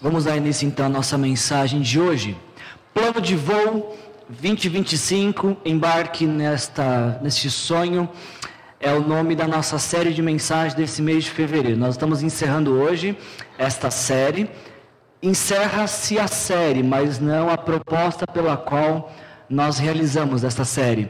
Vamos dar início então à nossa mensagem de hoje. Plano de voo 2025, embarque nesta, neste sonho, é o nome da nossa série de mensagens desse mês de fevereiro. Nós estamos encerrando hoje esta série. Encerra-se a série, mas não a proposta pela qual nós realizamos esta série.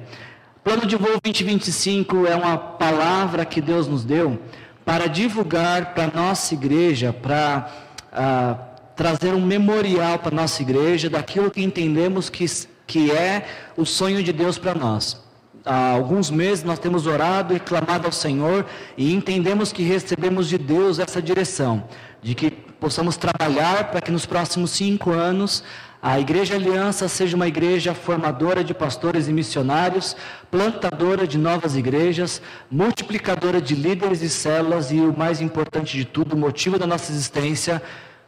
Plano de voo 2025 é uma palavra que Deus nos deu para divulgar para a nossa igreja, para. Uh, trazer um memorial para nossa igreja daquilo que entendemos que, que é o sonho de Deus para nós. Há alguns meses nós temos orado e clamado ao Senhor e entendemos que recebemos de Deus essa direção, de que possamos trabalhar para que nos próximos cinco anos a Igreja Aliança seja uma igreja formadora de pastores e missionários, plantadora de novas igrejas, multiplicadora de líderes e células e o mais importante de tudo, o motivo da nossa existência,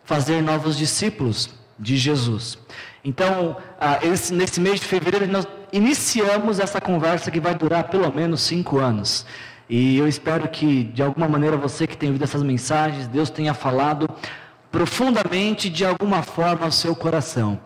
fazer novos discípulos de Jesus. Então, ah, esse, nesse mês de fevereiro, nós iniciamos essa conversa que vai durar pelo menos cinco anos. E eu espero que, de alguma maneira, você que tem ouvido essas mensagens, Deus tenha falado profundamente, de alguma forma, ao seu coração.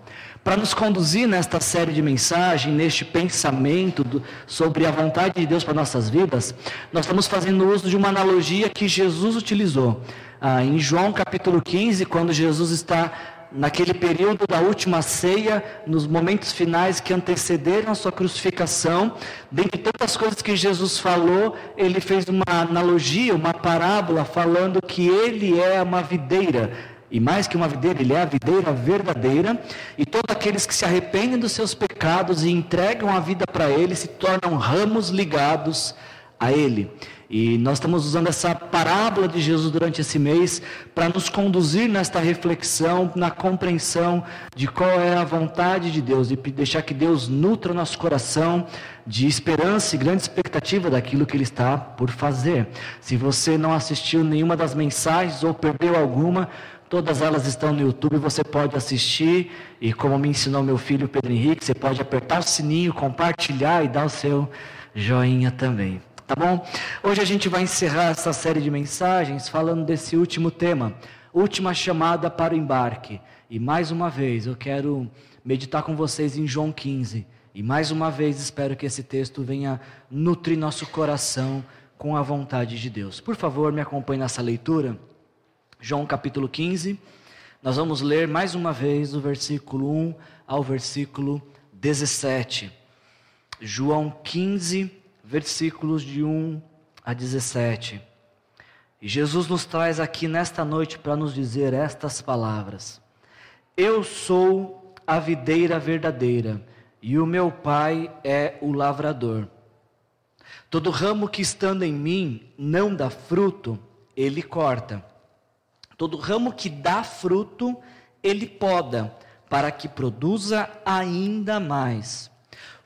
Para nos conduzir nesta série de mensagens, neste pensamento do, sobre a vontade de Deus para nossas vidas, nós estamos fazendo uso de uma analogia que Jesus utilizou. Ah, em João capítulo 15, quando Jesus está naquele período da última ceia, nos momentos finais que antecederam a sua crucificação, dentre tantas coisas que Jesus falou, ele fez uma analogia, uma parábola, falando que ele é uma videira e mais que uma videira, ele é a videira verdadeira, e todos aqueles que se arrependem dos seus pecados e entregam a vida para ele se tornam ramos ligados a ele. E nós estamos usando essa parábola de Jesus durante esse mês para nos conduzir nesta reflexão, na compreensão de qual é a vontade de Deus e deixar que Deus nutra nosso coração de esperança e grande expectativa daquilo que Ele está por fazer. Se você não assistiu nenhuma das mensagens ou perdeu alguma, Todas elas estão no YouTube, você pode assistir e como me ensinou meu filho Pedro Henrique, você pode apertar o sininho, compartilhar e dar o seu joinha também. Tá bom? Hoje a gente vai encerrar essa série de mensagens falando desse último tema, última chamada para o embarque. E mais uma vez eu quero meditar com vocês em João 15. E mais uma vez espero que esse texto venha nutrir nosso coração com a vontade de Deus. Por favor, me acompanhe nessa leitura. João capítulo 15. Nós vamos ler mais uma vez do versículo 1 ao versículo 17. João 15, versículos de 1 a 17. E Jesus nos traz aqui nesta noite para nos dizer estas palavras: Eu sou a videira verdadeira, e o meu Pai é o lavrador. Todo ramo que estando em mim não dá fruto, ele corta Todo ramo que dá fruto, ele poda, para que produza ainda mais.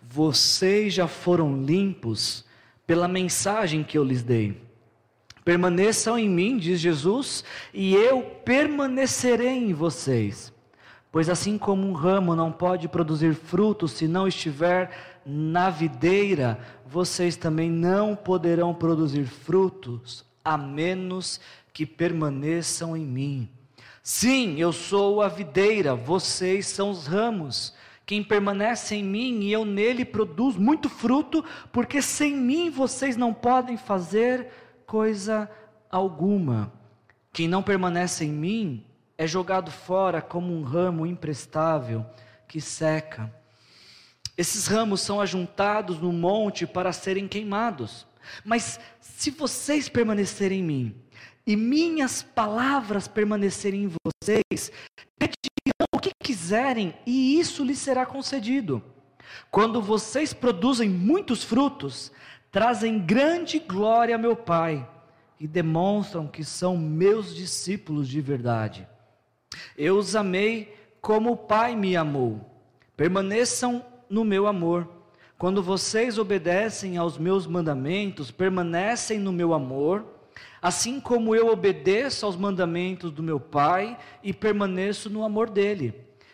Vocês já foram limpos pela mensagem que eu lhes dei. Permaneçam em mim, diz Jesus, e eu permanecerei em vocês. Pois assim como um ramo não pode produzir frutos se não estiver na videira, vocês também não poderão produzir frutos a menos que permaneçam em mim. Sim, eu sou a videira, vocês são os ramos. Quem permanece em mim e eu nele produz muito fruto, porque sem mim vocês não podem fazer coisa alguma. Quem não permanece em mim é jogado fora como um ramo imprestável que seca. Esses ramos são ajuntados no monte para serem queimados. Mas se vocês permanecerem em mim e minhas palavras permanecerem em vocês, pedirão o que quiserem e isso lhes será concedido. Quando vocês produzem muitos frutos, trazem grande glória a meu Pai e demonstram que são meus discípulos de verdade. Eu os amei como o Pai me amou. Permaneçam no meu amor. Quando vocês obedecem aos meus mandamentos, permanecem no meu amor assim como eu obedeço aos mandamentos do meu Pai e permaneço no amor dele.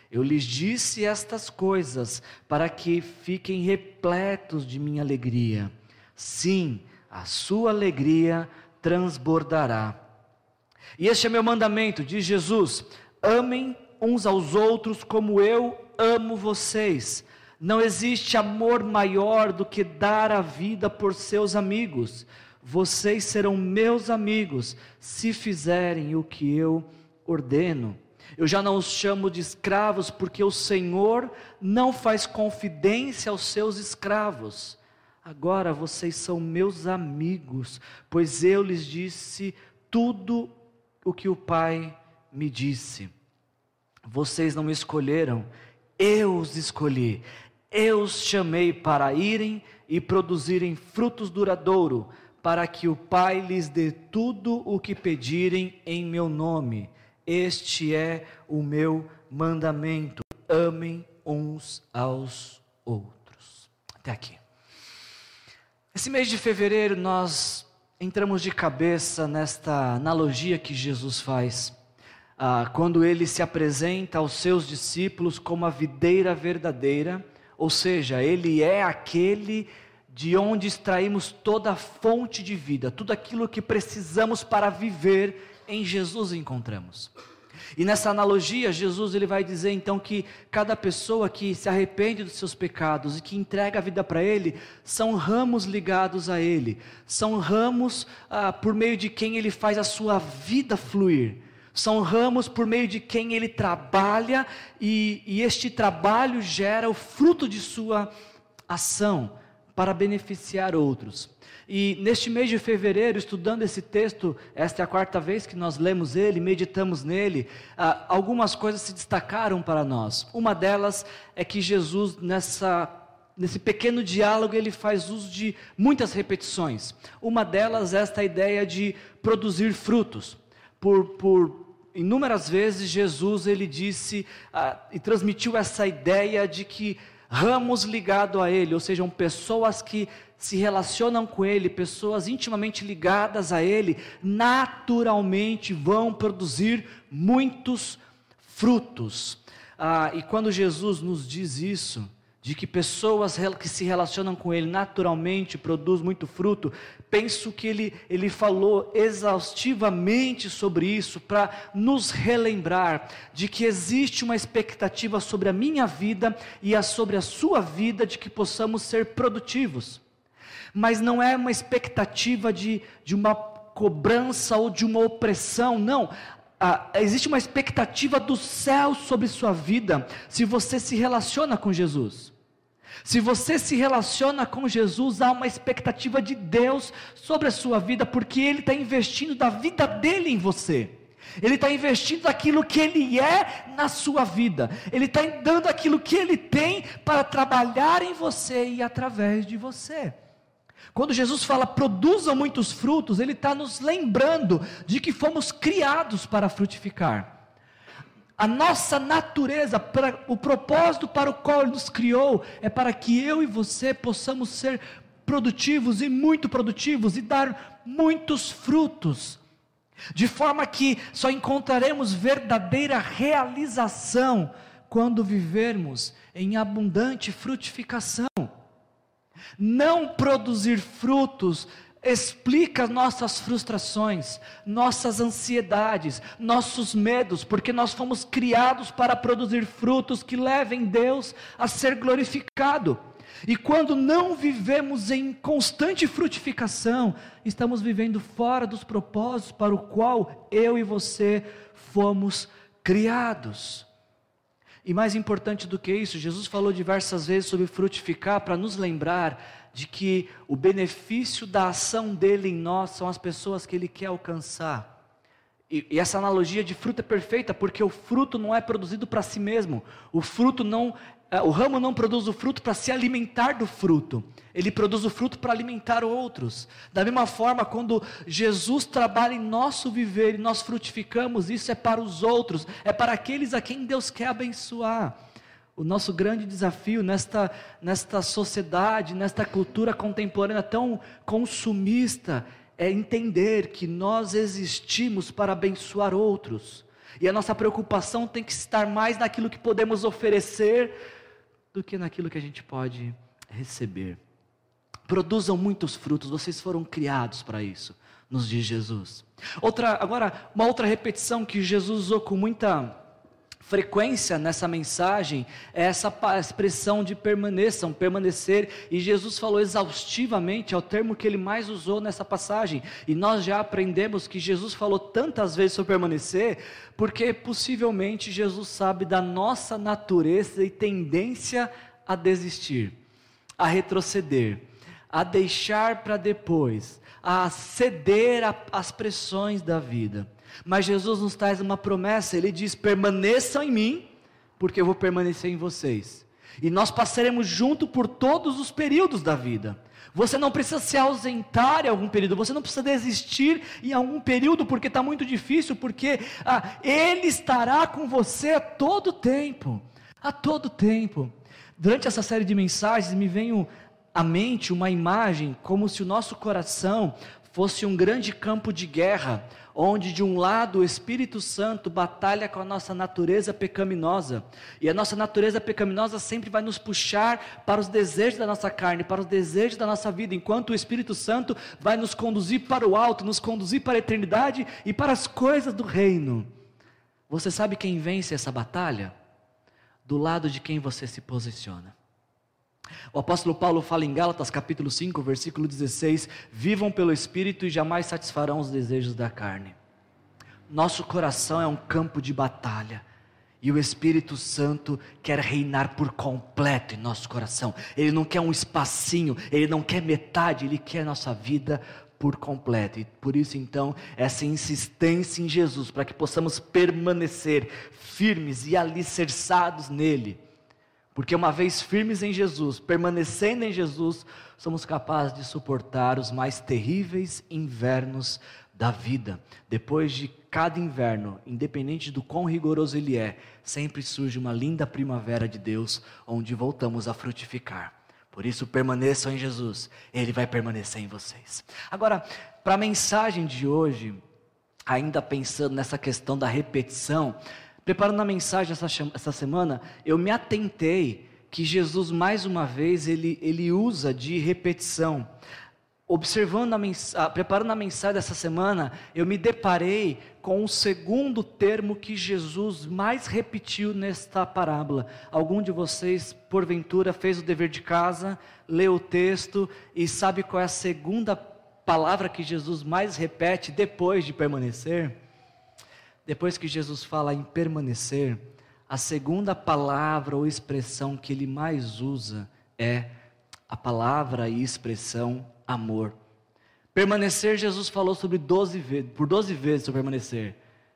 Eu lhes disse estas coisas para que fiquem repletos de minha alegria. Sim, a sua alegria transbordará. E este é meu mandamento, diz Jesus: Amem uns aos outros como eu amo vocês. Não existe amor maior do que dar a vida por seus amigos. Vocês serão meus amigos se fizerem o que eu ordeno. Eu já não os chamo de escravos, porque o Senhor não faz confidência aos seus escravos. Agora vocês são meus amigos, pois eu lhes disse tudo o que o Pai me disse. Vocês não me escolheram, eu os escolhi. Eu os chamei para irem e produzirem frutos duradouros, para que o Pai lhes dê tudo o que pedirem em meu nome. Este é o meu mandamento: amem uns aos outros. Até aqui. Esse mês de fevereiro nós entramos de cabeça nesta analogia que Jesus faz ah, quando ele se apresenta aos seus discípulos como a videira verdadeira, ou seja, ele é aquele de onde extraímos toda a fonte de vida, tudo aquilo que precisamos para viver, em Jesus encontramos. E nessa analogia, Jesus ele vai dizer então que cada pessoa que se arrepende dos seus pecados e que entrega a vida para Ele, são ramos ligados a Ele, são ramos ah, por meio de quem Ele faz a sua vida fluir. São ramos por meio de quem ele trabalha e, e este trabalho gera o fruto de sua ação para beneficiar outros. E neste mês de fevereiro, estudando esse texto, esta é a quarta vez que nós lemos ele, meditamos nele, ah, algumas coisas se destacaram para nós. Uma delas é que Jesus, nessa nesse pequeno diálogo, ele faz uso de muitas repetições. Uma delas é esta ideia de produzir frutos. Por, por inúmeras vezes Jesus ele disse ah, e transmitiu essa ideia de que ramos ligados a ele, ou sejam, pessoas que se relacionam com ele, pessoas intimamente ligadas a ele, naturalmente vão produzir muitos frutos. Ah, e quando Jesus nos diz isso, de que pessoas que se relacionam com Ele naturalmente produzem muito fruto, penso que ele, ele falou exaustivamente sobre isso para nos relembrar de que existe uma expectativa sobre a minha vida e a sobre a sua vida de que possamos ser produtivos. Mas não é uma expectativa de, de uma cobrança ou de uma opressão, não. Ah, existe uma expectativa do céu sobre sua vida se você se relaciona com Jesus. Se você se relaciona com Jesus, há uma expectativa de Deus sobre a sua vida, porque Ele está investindo da vida dele em você. Ele está investindo aquilo que Ele é na sua vida. Ele está dando aquilo que Ele tem para trabalhar em você e através de você. Quando Jesus fala produzam muitos frutos, Ele está nos lembrando de que fomos criados para frutificar. A nossa natureza, para, o propósito para o qual Ele nos criou, é para que eu e você possamos ser produtivos e muito produtivos e dar muitos frutos, de forma que só encontraremos verdadeira realização quando vivermos em abundante frutificação. Não produzir frutos explica nossas frustrações, nossas ansiedades, nossos medos, porque nós fomos criados para produzir frutos que levem Deus a ser glorificado. E quando não vivemos em constante frutificação, estamos vivendo fora dos propósitos para o qual eu e você fomos criados. E mais importante do que isso, Jesus falou diversas vezes sobre frutificar para nos lembrar de que o benefício da ação dele em nós são as pessoas que ele quer alcançar. E, e essa analogia de fruto é perfeita, porque o fruto não é produzido para si mesmo. O fruto não, o ramo não produz o fruto para se alimentar do fruto. Ele produz o fruto para alimentar outros. Da mesma forma, quando Jesus trabalha em nosso viver e nós frutificamos, isso é para os outros, é para aqueles a quem Deus quer abençoar. O nosso grande desafio nesta, nesta sociedade, nesta cultura contemporânea tão consumista, é entender que nós existimos para abençoar outros. E a nossa preocupação tem que estar mais naquilo que podemos oferecer do que naquilo que a gente pode receber. Produzam muitos frutos, vocês foram criados para isso, nos diz Jesus. Outra, agora, uma outra repetição que Jesus usou com muita frequência nessa mensagem é essa expressão de permaneçam, permanecer, e Jesus falou exaustivamente, é o termo que ele mais usou nessa passagem, e nós já aprendemos que Jesus falou tantas vezes sobre permanecer, porque possivelmente Jesus sabe da nossa natureza e tendência a desistir, a retroceder, a deixar para depois, a ceder às pressões da vida. Mas Jesus nos traz uma promessa, ele diz: permaneçam em mim, porque eu vou permanecer em vocês. E nós passaremos junto por todos os períodos da vida. Você não precisa se ausentar em algum período, você não precisa desistir em algum período porque está muito difícil, porque ah, Ele estará com você a todo tempo, a todo tempo. Durante essa série de mensagens me veio à mente uma imagem como se o nosso coração fosse um grande campo de guerra, onde de um lado o Espírito Santo batalha com a nossa natureza pecaminosa, e a nossa natureza pecaminosa sempre vai nos puxar para os desejos da nossa carne, para os desejos da nossa vida, enquanto o Espírito Santo vai nos conduzir para o alto, nos conduzir para a eternidade e para as coisas do reino. Você sabe quem vence essa batalha? Do lado de quem você se posiciona. O apóstolo Paulo fala em Gálatas capítulo 5, versículo 16: Vivam pelo Espírito e jamais satisfarão os desejos da carne. Nosso coração é um campo de batalha. E o Espírito Santo quer reinar por completo em nosso coração. Ele não quer um espacinho, ele não quer metade, ele quer a nossa vida por completo. E por isso, então, essa insistência em Jesus, para que possamos permanecer firmes e alicerçados nele porque uma vez firmes em Jesus, permanecendo em Jesus, somos capazes de suportar os mais terríveis invernos da vida. Depois de cada inverno, independente do quão rigoroso ele é, sempre surge uma linda primavera de Deus, onde voltamos a frutificar. Por isso, permaneçam em Jesus, Ele vai permanecer em vocês. Agora, para a mensagem de hoje, ainda pensando nessa questão da repetição, Preparando a mensagem essa, essa semana, eu me atentei que Jesus, mais uma vez, ele, ele usa de repetição. Observando a mensagem, preparando a mensagem dessa semana, eu me deparei com o segundo termo que Jesus mais repetiu nesta parábola. Algum de vocês, porventura, fez o dever de casa, leu o texto e sabe qual é a segunda palavra que Jesus mais repete depois de permanecer? Depois que Jesus fala em permanecer, a segunda palavra ou expressão que ele mais usa é a palavra e expressão amor. Permanecer, Jesus falou sobre 12 vezes, por 12 vezes sobre permanecer.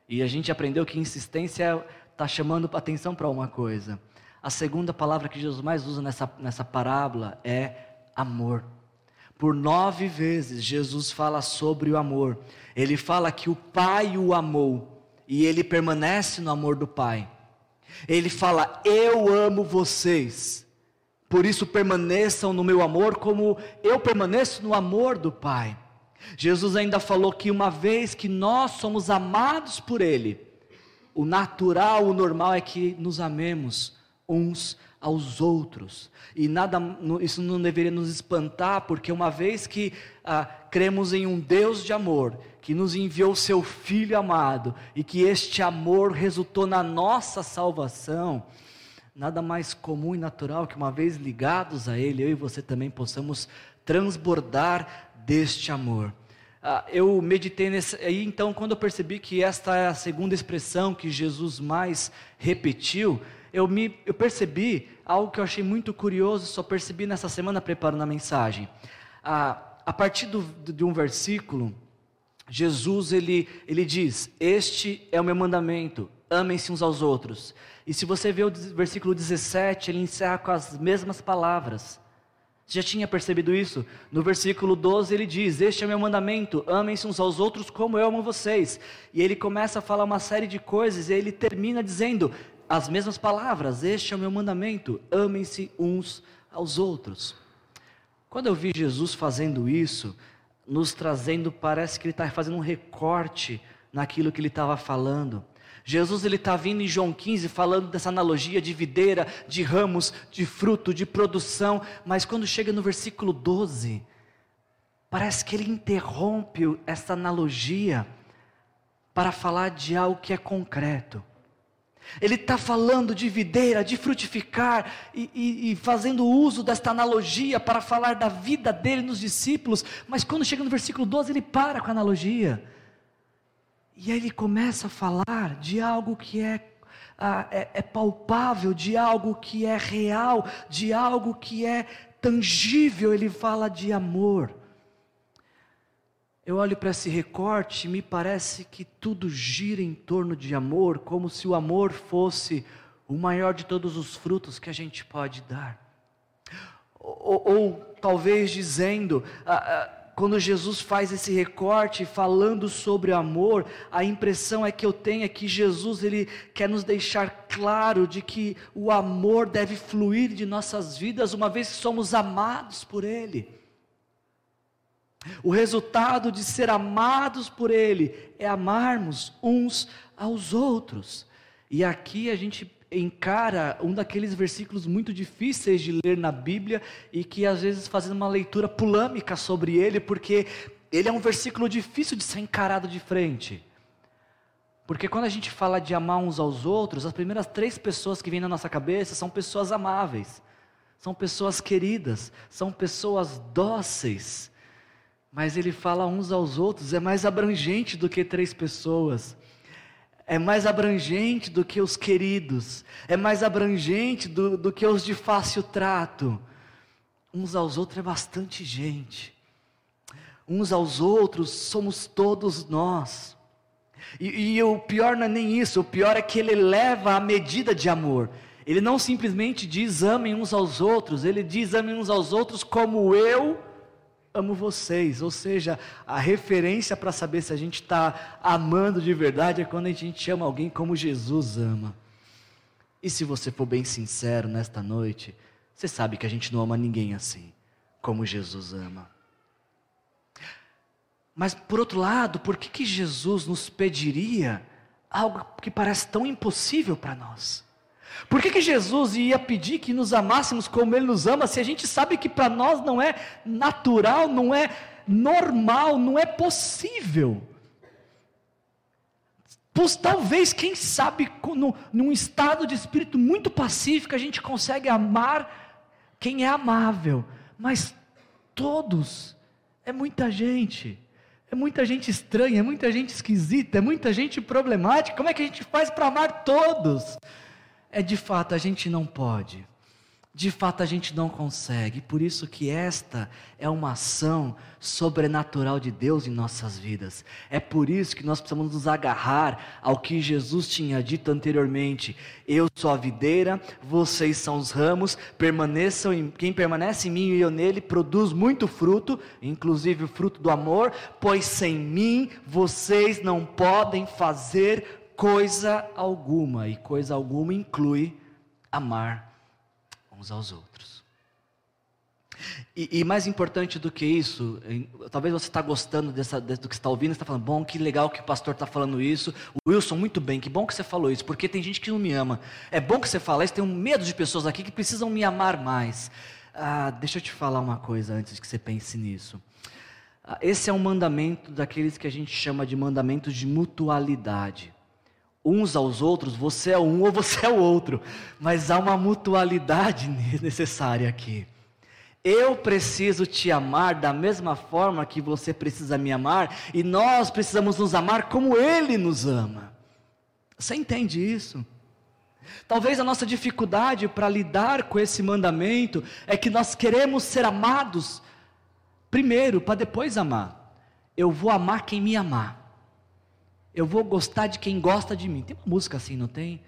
E a gente aprendeu que insistência está chamando atenção para uma coisa. A segunda palavra que Jesus mais usa nessa, nessa parábola é amor. Por nove vezes Jesus fala sobre o amor. Ele fala que o Pai o amou e ele permanece no amor do Pai. Ele fala: Eu amo vocês, por isso permaneçam no meu amor, como eu permaneço no amor do Pai. Jesus ainda falou que uma vez que nós somos amados por Ele, o natural, o normal é que nos amemos uns aos outros. E nada, isso não deveria nos espantar, porque uma vez que ah, cremos em um Deus de amor, que nos enviou seu Filho amado, e que este amor resultou na nossa salvação, nada mais comum e natural que uma vez ligados a Ele, eu e você também possamos transbordar deste amor. Ah, eu meditei nesse. Aí então, quando eu percebi que esta é a segunda expressão que Jesus mais repetiu, eu, me, eu percebi algo que eu achei muito curioso, só percebi nessa semana preparando a mensagem. Ah, a partir do, de um versículo, Jesus ele, ele diz: Este é o meu mandamento, amem-se uns aos outros. E se você vê o versículo 17, ele encerra com as mesmas palavras. Você já tinha percebido isso? No versículo 12 ele diz: Este é o meu mandamento, amem-se uns aos outros como eu amo vocês. E ele começa a falar uma série de coisas e ele termina dizendo: as mesmas palavras: Este é o meu mandamento, amem-se uns aos outros. Quando eu vi Jesus fazendo isso, nos trazendo, parece que ele está fazendo um recorte naquilo que ele estava falando. Jesus ele está vindo em João 15 falando dessa analogia de videira, de ramos, de fruto, de produção, mas quando chega no versículo 12, parece que ele interrompe essa analogia para falar de algo que é concreto. Ele está falando de videira, de frutificar e, e, e, fazendo uso desta analogia para falar da vida dele nos discípulos, mas quando chega no versículo 12, ele para com a analogia. E aí ele começa a falar de algo que é, é, é palpável, de algo que é real, de algo que é tangível. Ele fala de amor. Eu olho para esse recorte e me parece que tudo gira em torno de amor, como se o amor fosse o maior de todos os frutos que a gente pode dar. Ou, ou talvez dizendo, quando Jesus faz esse recorte falando sobre amor, a impressão é que eu tenho é que Jesus ele quer nos deixar claro de que o amor deve fluir de nossas vidas uma vez que somos amados por Ele. O resultado de ser amados por Ele é amarmos uns aos outros. E aqui a gente encara um daqueles versículos muito difíceis de ler na Bíblia e que às vezes fazendo uma leitura polêmica sobre ele, porque ele é um versículo difícil de ser encarado de frente. Porque quando a gente fala de amar uns aos outros, as primeiras três pessoas que vêm na nossa cabeça são pessoas amáveis, são pessoas queridas, são pessoas dóceis, mas ele fala uns aos outros, é mais abrangente do que três pessoas. É mais abrangente do que os queridos, é mais abrangente do, do que os de fácil trato. Uns aos outros é bastante gente. Uns aos outros somos todos nós. E, e o pior não é nem isso, o pior é que ele leva a medida de amor. Ele não simplesmente diz amem uns aos outros, ele diz amem uns aos outros como eu amo vocês. Ou seja, a referência para saber se a gente está amando de verdade é quando a gente ama alguém como Jesus ama. E se você for bem sincero nesta noite, você sabe que a gente não ama ninguém assim, como Jesus ama. Mas por outro lado, por que, que Jesus nos pediria algo que parece tão impossível para nós? Por que, que Jesus ia pedir que nos amássemos como Ele nos ama, se a gente sabe que para nós não é natural, não é normal, não é possível? Pois talvez, quem sabe, no, num estado de espírito muito pacífico, a gente consegue amar quem é amável, mas todos, é muita gente. É muita gente estranha, é muita gente esquisita, é muita gente problemática. Como é que a gente faz para amar todos? É de fato a gente não pode. De fato a gente não consegue, por isso que esta é uma ação sobrenatural de Deus em nossas vidas. É por isso que nós precisamos nos agarrar ao que Jesus tinha dito anteriormente: Eu sou a videira, vocês são os ramos, permaneçam em quem permanece em mim e eu nele produz muito fruto, inclusive o fruto do amor, pois sem mim vocês não podem fazer coisa alguma, e coisa alguma inclui amar uns aos outros. E, e mais importante do que isso, talvez você está gostando dessa, do que está ouvindo, está falando, bom, que legal que o pastor está falando isso. Wilson, muito bem, que bom que você falou isso, porque tem gente que não me ama. É bom que você fale isso, um medo de pessoas aqui que precisam me amar mais. Ah, deixa eu te falar uma coisa antes que você pense nisso. Ah, esse é um mandamento daqueles que a gente chama de mandamento de mutualidade uns aos outros, você é um ou você é o outro, mas há uma mutualidade necessária aqui. Eu preciso te amar da mesma forma que você precisa me amar, e nós precisamos nos amar como Ele nos ama. Você entende isso? Talvez a nossa dificuldade para lidar com esse mandamento é que nós queremos ser amados primeiro, para depois amar. Eu vou amar quem me amar. Eu vou gostar de quem gosta de mim. Tem uma música assim, não tem?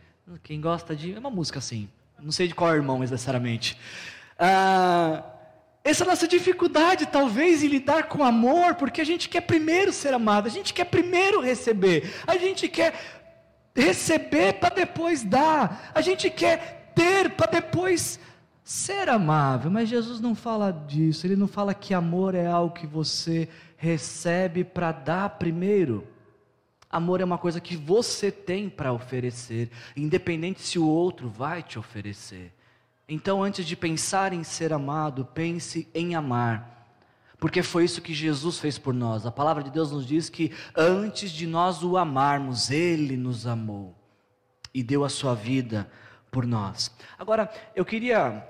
Quem gosta de. É uma música assim. Não sei de qual irmão necessariamente. Ah, essa é nossa dificuldade, talvez, em lidar com amor, porque a gente quer primeiro ser amado, a gente quer primeiro receber, a gente quer receber para depois dar, a gente quer ter para depois ser amável. Mas Jesus não fala disso, ele não fala que amor é algo que você recebe para dar primeiro. Amor é uma coisa que você tem para oferecer, independente se o outro vai te oferecer. Então, antes de pensar em ser amado, pense em amar. Porque foi isso que Jesus fez por nós. A palavra de Deus nos diz que antes de nós o amarmos, Ele nos amou. e deu a sua vida por nós. Agora, eu queria.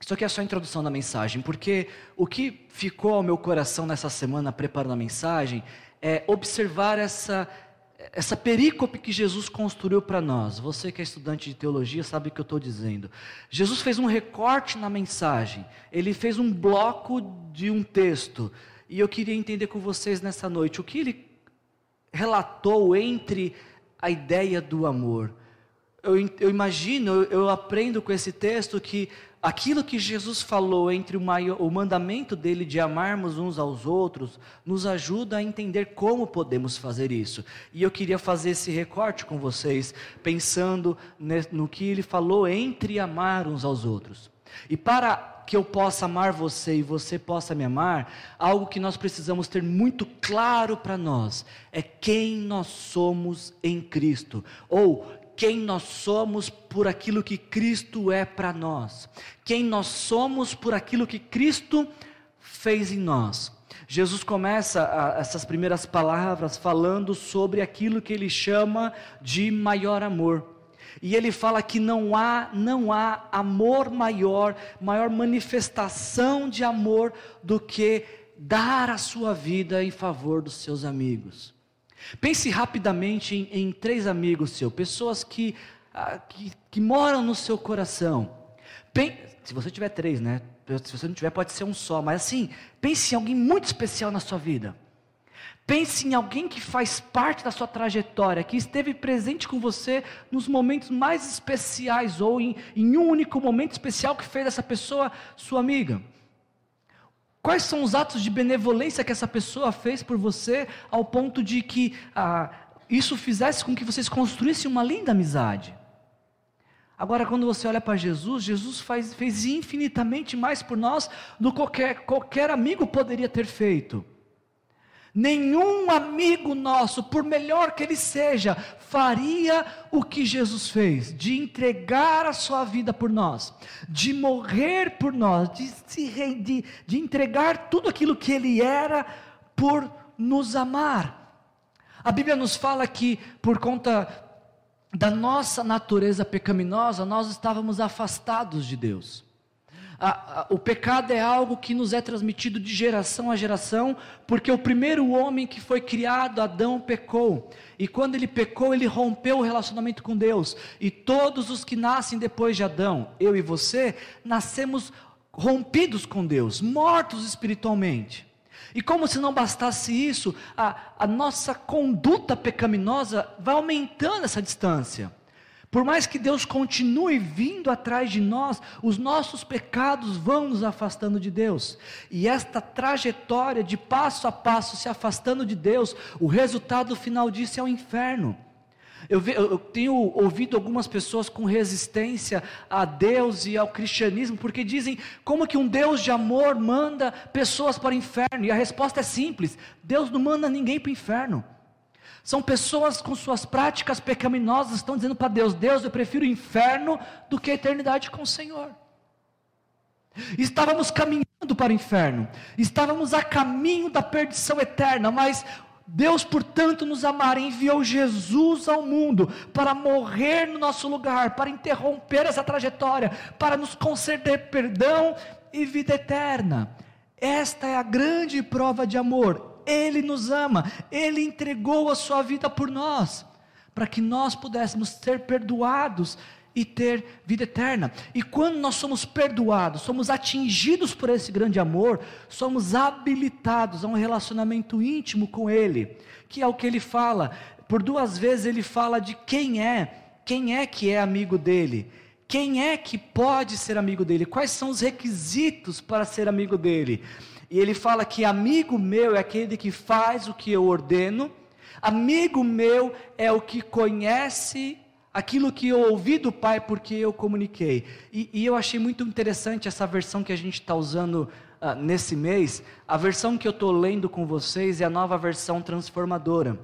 Isso aqui é só a introdução da mensagem, porque o que ficou ao meu coração nessa semana preparando a mensagem é observar essa, essa perícope que Jesus construiu para nós. Você que é estudante de teologia sabe o que eu estou dizendo. Jesus fez um recorte na mensagem, ele fez um bloco de um texto, e eu queria entender com vocês nessa noite o que ele relatou entre a ideia do amor eu, eu imagino, eu, eu aprendo com esse texto que aquilo que Jesus falou entre o, maior, o mandamento dele de amarmos uns aos outros, nos ajuda a entender como podemos fazer isso. E eu queria fazer esse recorte com vocês, pensando no que ele falou entre amar uns aos outros. E para que eu possa amar você e você possa me amar, algo que nós precisamos ter muito claro para nós é quem nós somos em Cristo, ou quem nós somos por aquilo que Cristo é para nós, quem nós somos por aquilo que Cristo fez em nós. Jesus começa a, essas primeiras palavras falando sobre aquilo que ele chama de maior amor. E ele fala que não há, não há amor maior, maior manifestação de amor do que dar a sua vida em favor dos seus amigos. Pense rapidamente em, em três amigos seus, pessoas que, ah, que, que, moram no seu coração. se você tiver três, né? Se você não tiver, pode ser um só, mas assim, pense em alguém muito especial na sua vida. Pense em alguém que faz parte da sua trajetória, que esteve presente com você nos momentos mais especiais, ou em, em um único momento especial que fez essa pessoa sua amiga. Quais são os atos de benevolência que essa pessoa fez por você, ao ponto de que ah, isso fizesse com que vocês construíssem uma linda amizade? Agora, quando você olha para Jesus, Jesus faz, fez infinitamente mais por nós do que qualquer, qualquer amigo poderia ter feito. Nenhum amigo nosso, por melhor que ele seja, faria o que Jesus fez, de entregar a sua vida por nós, de morrer por nós, de, se, de, de entregar tudo aquilo que ele era por nos amar. A Bíblia nos fala que por conta da nossa natureza pecaminosa, nós estávamos afastados de Deus a, a, o pecado é algo que nos é transmitido de geração a geração, porque o primeiro homem que foi criado, Adão, pecou. E quando ele pecou, ele rompeu o relacionamento com Deus. E todos os que nascem depois de Adão, eu e você, nascemos rompidos com Deus, mortos espiritualmente. E como se não bastasse isso, a, a nossa conduta pecaminosa vai aumentando essa distância. Por mais que Deus continue vindo atrás de nós, os nossos pecados vão nos afastando de Deus. E esta trajetória de passo a passo se afastando de Deus, o resultado final disso é o inferno. Eu, eu, tenho ouvido algumas pessoas com resistência a Deus e ao cristianismo, porque dizem como que um Deus de amor manda pessoas para o inferno, e a resposta é simples: Deus não manda ninguém para o inferno. São pessoas com suas práticas pecaminosas estão dizendo para Deus: Deus, eu prefiro o inferno do que a eternidade com o Senhor. Estávamos caminhando para o inferno, estávamos a caminho da perdição eterna, mas Deus, portanto, nos amar, enviou Jesus ao mundo para morrer no nosso lugar, para interromper essa trajetória, para nos conceder perdão e vida eterna. Esta é a grande prova de amor. Ele nos ama, Ele entregou a sua vida por nós, para que nós pudéssemos ser perdoados e ter vida eterna. E quando nós somos perdoados, somos atingidos por esse grande amor, somos habilitados a um relacionamento íntimo com Ele, que é o que Ele fala. Por duas vezes Ele fala de quem é, quem é que é amigo dele. Quem é que pode ser amigo dele? Quais são os requisitos para ser amigo dele? E ele fala que amigo meu é aquele que faz o que eu ordeno, amigo meu é o que conhece aquilo que eu ouvi do Pai porque eu comuniquei. E, e eu achei muito interessante essa versão que a gente está usando uh, nesse mês. A versão que eu estou lendo com vocês é a nova versão transformadora.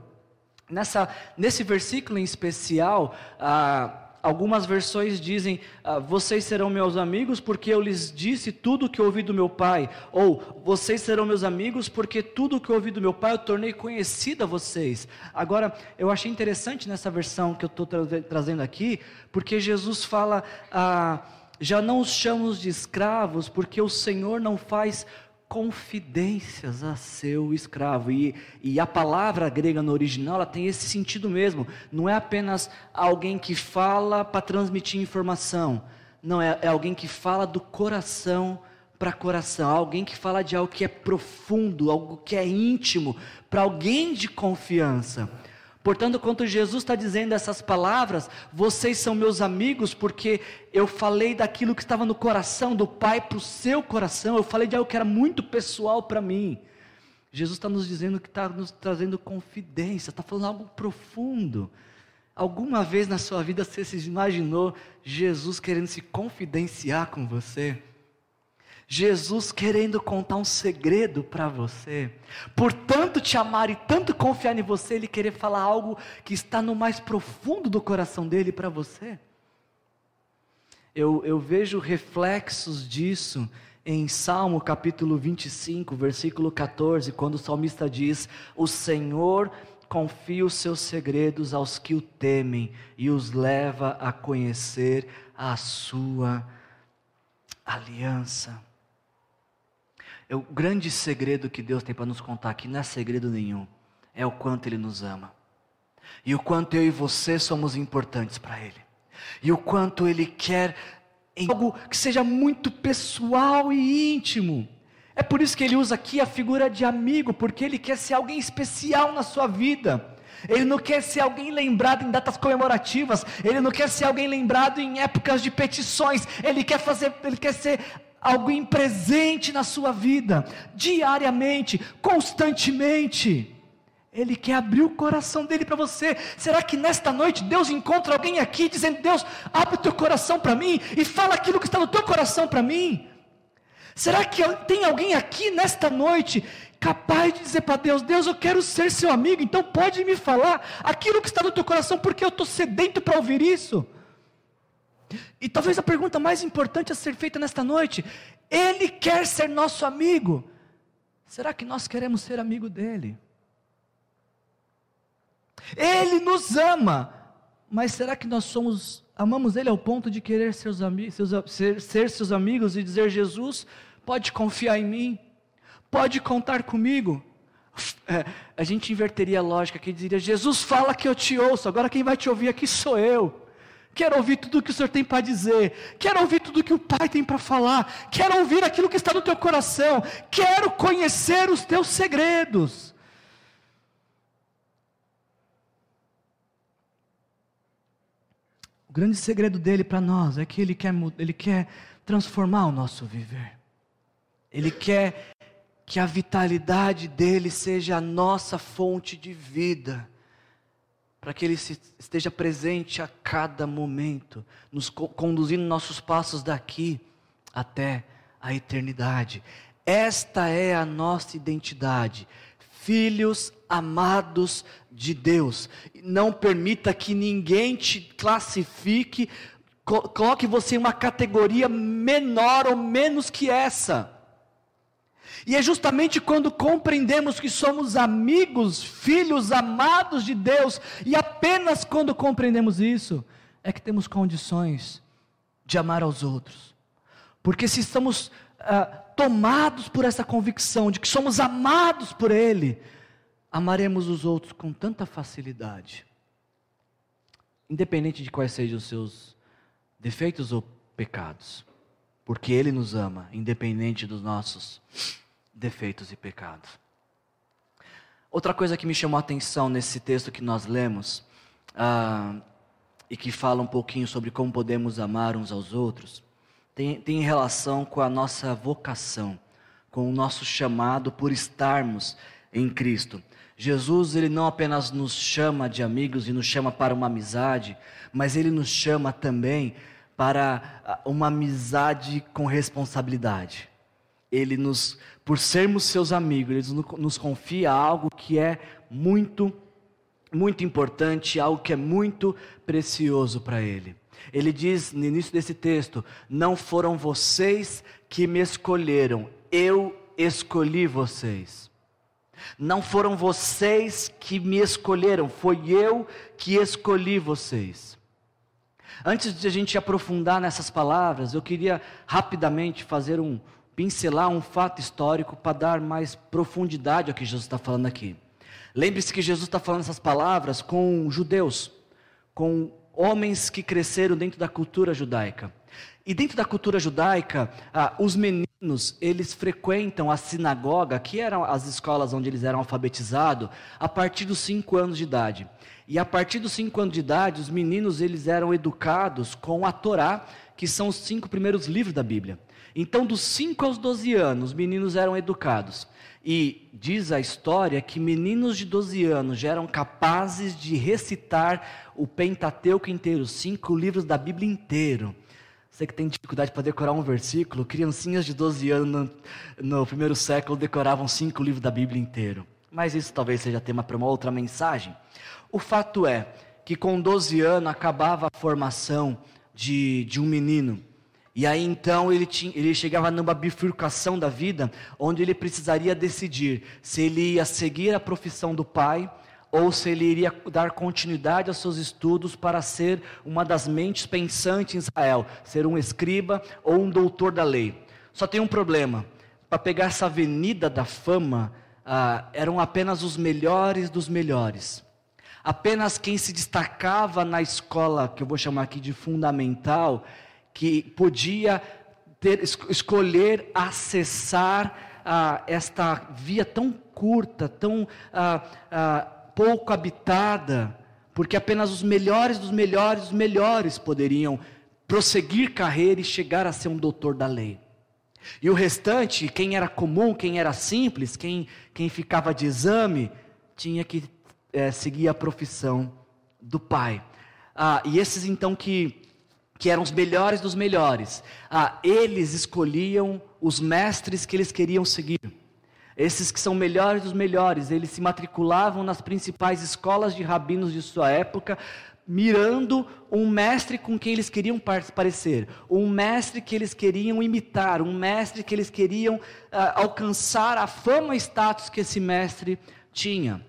Nessa, nesse versículo em especial, uh, algumas versões dizem: ah, Vocês serão meus amigos porque eu lhes disse tudo o que ouvi do meu pai. Ou Vocês serão meus amigos porque tudo o que ouvi do meu pai eu tornei conhecido a vocês. Agora, eu achei interessante nessa versão que eu estou tra trazendo aqui, porque Jesus fala: ah, Já não os chamamos de escravos, porque o Senhor não faz confidências a seu escravo. E, e a palavra grega no original ela tem esse sentido mesmo. Não é apenas alguém que fala para transmitir informação. Não, é, é alguém que fala do coração para coração. Alguém que fala de algo que é profundo, algo que é íntimo, para alguém de confiança. Portanto, quando Jesus está dizendo essas palavras, vocês são meus amigos, porque eu falei daquilo que estava no coração do Pai para o seu coração, eu falei de algo que era muito pessoal para mim. Jesus está nos dizendo que está nos trazendo confidência, está falando algo profundo. Alguma vez na sua vida você se imaginou Jesus querendo se confidenciar com você? Jesus querendo contar um segredo para você, por tanto te amar e tanto confiar em você, Ele querer falar algo que está no mais profundo do coração dele para você. Eu, eu vejo reflexos disso em Salmo capítulo 25, versículo 14, quando o salmista diz: O Senhor confia os seus segredos aos que o temem e os leva a conhecer a sua aliança. É o grande segredo que Deus tem para nos contar aqui, não é segredo nenhum, é o quanto Ele nos ama. E o quanto eu e você somos importantes para Ele. E o quanto Ele quer algo que seja muito pessoal e íntimo. É por isso que ele usa aqui a figura de amigo, porque ele quer ser alguém especial na sua vida. Ele não quer ser alguém lembrado em datas comemorativas, ele não quer ser alguém lembrado em épocas de petições, ele quer fazer, ele quer ser alguém presente na sua vida, diariamente, constantemente. Ele quer abrir o coração dele para você. Será que nesta noite Deus encontra alguém aqui dizendo: Deus, abre o teu coração para mim e fala aquilo que está no teu coração para mim? Será que tem alguém aqui nesta noite capaz de dizer para Deus: Deus, eu quero ser seu amigo, então pode me falar aquilo que está no teu coração, porque eu estou sedento para ouvir isso? E talvez a pergunta mais importante a ser feita nesta noite: Ele quer ser nosso amigo. Será que nós queremos ser amigo dele? Ele nos ama, mas será que nós somos amamos ele ao ponto de querer seus seus, ser, ser seus amigos e dizer Jesus, pode confiar em mim, pode contar comigo? É, a gente inverteria a lógica que diria: Jesus fala que eu te ouço, agora quem vai te ouvir aqui sou eu. Quero ouvir tudo o que o Senhor tem para dizer. Quero ouvir tudo o que o Pai tem para falar. Quero ouvir aquilo que está no teu coração. Quero conhecer os teus segredos. O grande segredo dele para nós é que ele quer, ele quer transformar o nosso viver. Ele quer que a vitalidade dele seja a nossa fonte de vida para que Ele esteja presente a cada momento, nos conduzindo nossos passos daqui até a eternidade. Esta é a nossa identidade, filhos amados de Deus. Não permita que ninguém te classifique, coloque você em uma categoria menor ou menos que essa. E é justamente quando compreendemos que somos amigos, filhos amados de Deus, e apenas quando compreendemos isso, é que temos condições de amar aos outros. Porque se estamos ah, tomados por essa convicção de que somos amados por Ele, amaremos os outros com tanta facilidade, independente de quais sejam os seus defeitos ou pecados, porque Ele nos ama, independente dos nossos defeitos e pecados. Outra coisa que me chamou a atenção nesse texto que nós lemos, ah, e que fala um pouquinho sobre como podemos amar uns aos outros, tem, tem relação com a nossa vocação, com o nosso chamado por estarmos em Cristo. Jesus, ele não apenas nos chama de amigos e nos chama para uma amizade, mas ele nos chama também para ah, uma amizade com responsabilidade ele nos, por sermos seus amigos, ele nos confia algo que é muito, muito importante, algo que é muito precioso para ele. Ele diz no início desse texto: Não foram vocês que me escolheram, eu escolhi vocês. Não foram vocês que me escolheram, foi eu que escolhi vocês. Antes de a gente aprofundar nessas palavras, eu queria rapidamente fazer um pincelar um fato histórico para dar mais profundidade ao que Jesus está falando aqui. Lembre-se que Jesus está falando essas palavras com judeus, com homens que cresceram dentro da cultura judaica. E dentro da cultura judaica, ah, os meninos, eles frequentam a sinagoga, que eram as escolas onde eles eram alfabetizados, a partir dos cinco anos de idade. E a partir dos cinco anos de idade, os meninos, eles eram educados com a Torá, que são os cinco primeiros livros da Bíblia. Então, dos 5 aos 12 anos, os meninos eram educados. E diz a história que meninos de 12 anos já eram capazes de recitar o Pentateuco inteiro, cinco livros da Bíblia inteiro. Você que tem dificuldade para decorar um versículo, criancinhas de 12 anos no, no primeiro século decoravam cinco livros da Bíblia inteiro. Mas isso talvez seja tema para uma outra mensagem. O fato é que com 12 anos acabava a formação de, de um menino. E aí então ele, tinha, ele chegava numa bifurcação da vida, onde ele precisaria decidir se ele ia seguir a profissão do pai ou se ele iria dar continuidade aos seus estudos para ser uma das mentes pensantes em Israel, ser um escriba ou um doutor da lei. Só tem um problema: para pegar essa avenida da fama, ah, eram apenas os melhores dos melhores. Apenas quem se destacava na escola, que eu vou chamar aqui de fundamental, que podia ter, escolher acessar ah, esta via tão curta, tão ah, ah, pouco habitada, porque apenas os melhores dos melhores dos melhores poderiam prosseguir carreira e chegar a ser um doutor da lei. E o restante, quem era comum, quem era simples, quem, quem ficava de exame, tinha que é, seguir a profissão do pai. Ah, e esses então que que eram os melhores dos melhores, ah, eles escolhiam os mestres que eles queriam seguir. Esses que são melhores dos melhores, eles se matriculavam nas principais escolas de rabinos de sua época, mirando um mestre com quem eles queriam parecer, um mestre que eles queriam imitar, um mestre que eles queriam ah, alcançar a fama e status que esse mestre tinha.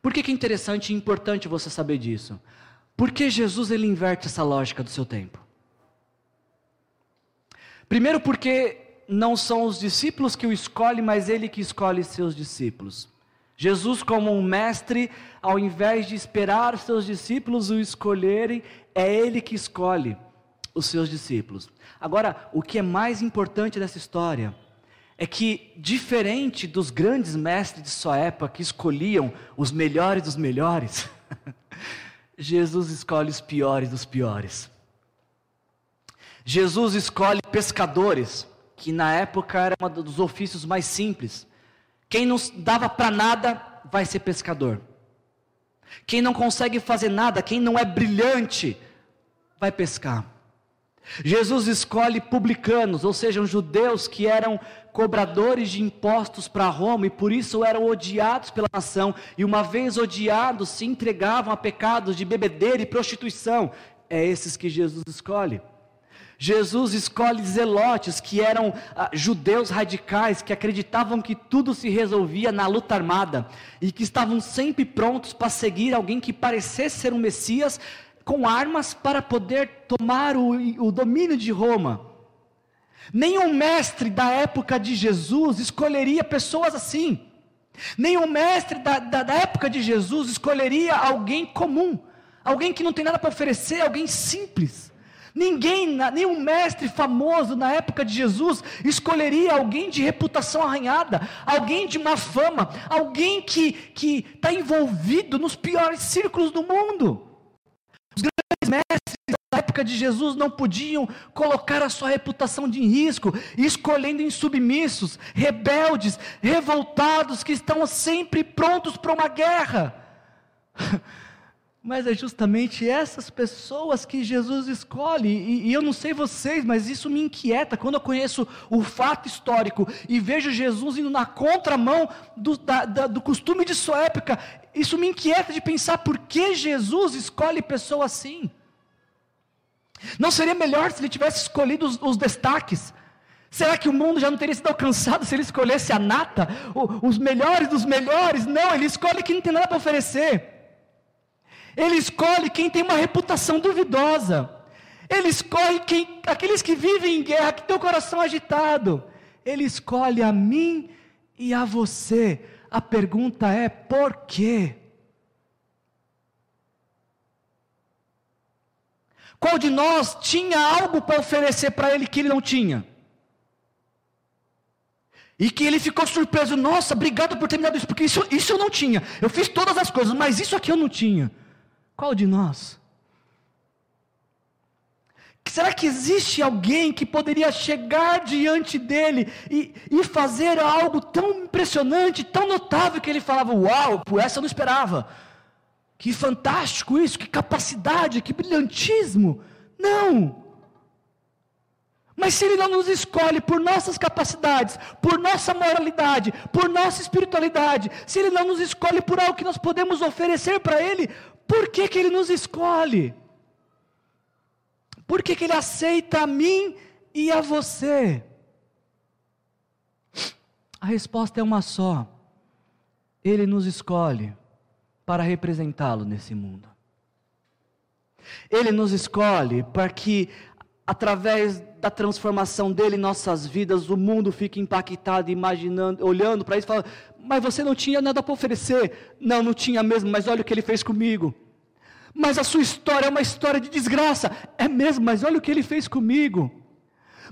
Por que, que é interessante e importante você saber disso? Porque Jesus ele inverte essa lógica do seu tempo. Primeiro, porque não são os discípulos que o escolhem, mas ele que escolhe seus discípulos. Jesus, como um mestre, ao invés de esperar seus discípulos o escolherem, é ele que escolhe os seus discípulos. Agora, o que é mais importante dessa história é que, diferente dos grandes mestres de sua época que escolhiam os melhores dos melhores, Jesus escolhe os piores dos piores. Jesus escolhe pescadores, que na época era um dos ofícios mais simples. Quem não dava para nada vai ser pescador. Quem não consegue fazer nada, quem não é brilhante, vai pescar. Jesus escolhe publicanos, ou seja, judeus que eram cobradores de impostos para Roma e por isso eram odiados pela nação, e uma vez odiados, se entregavam a pecados de bebedeira e prostituição. É esses que Jesus escolhe. Jesus escolhe zelotes, que eram ah, judeus radicais, que acreditavam que tudo se resolvia na luta armada e que estavam sempre prontos para seguir alguém que parecesse ser um Messias com armas para poder tomar o, o domínio de Roma. Nenhum mestre da época de Jesus escolheria pessoas assim. Nenhum mestre da, da, da época de Jesus escolheria alguém comum, alguém que não tem nada para oferecer, alguém simples. Ninguém, nenhum mestre famoso na época de Jesus escolheria alguém de reputação arranhada, alguém de má fama, alguém que está envolvido nos piores círculos do mundo. Os grandes mestres da época de Jesus não podiam colocar a sua reputação de risco, escolhendo insubmissos, rebeldes, revoltados, que estão sempre prontos para uma guerra. Mas é justamente essas pessoas que Jesus escolhe, e, e, eu não sei vocês, mas isso me inquieta quando eu conheço o fato histórico e vejo Jesus indo na contramão do, da, da, do costume de sua época. Isso me inquieta de pensar por que Jesus escolhe pessoas assim. Não seria melhor se ele tivesse escolhido os, os destaques? Será que o mundo já não teria sido alcançado se ele escolhesse a nata, os melhores dos melhores? Não, ele escolhe quem não tem nada para oferecer. Ele escolhe quem tem uma reputação duvidosa. Ele escolhe quem, aqueles que vivem em guerra, que têm o coração agitado. Ele escolhe a mim e a você. A pergunta é: por quê? Qual de nós tinha algo para oferecer para ele que ele não tinha? E que ele ficou surpreso, nossa, obrigado por ter me dado isso, porque isso, isso eu não tinha. Eu fiz todas as coisas, mas isso aqui eu não tinha. Qual de nós? Será que existe alguém que poderia chegar diante dele e, e fazer algo tão impressionante, tão notável, que ele falava: Uau, por essa eu não esperava. Que fantástico isso, que capacidade, que brilhantismo. Não. Mas se Ele não nos escolhe por nossas capacidades, por nossa moralidade, por nossa espiritualidade, se Ele não nos escolhe por algo que nós podemos oferecer para Ele, por que, que Ele nos escolhe? Por que, que Ele aceita a mim e a você? A resposta é uma só. Ele nos escolhe para representá-lo nesse mundo. Ele nos escolhe para que, através da transformação dele em nossas vidas, o mundo fique impactado, imaginando, olhando para isso e falando: Mas você não tinha nada para oferecer. Não, não tinha mesmo, mas olha o que ele fez comigo. Mas a sua história é uma história de desgraça. É mesmo, mas olha o que ele fez comigo.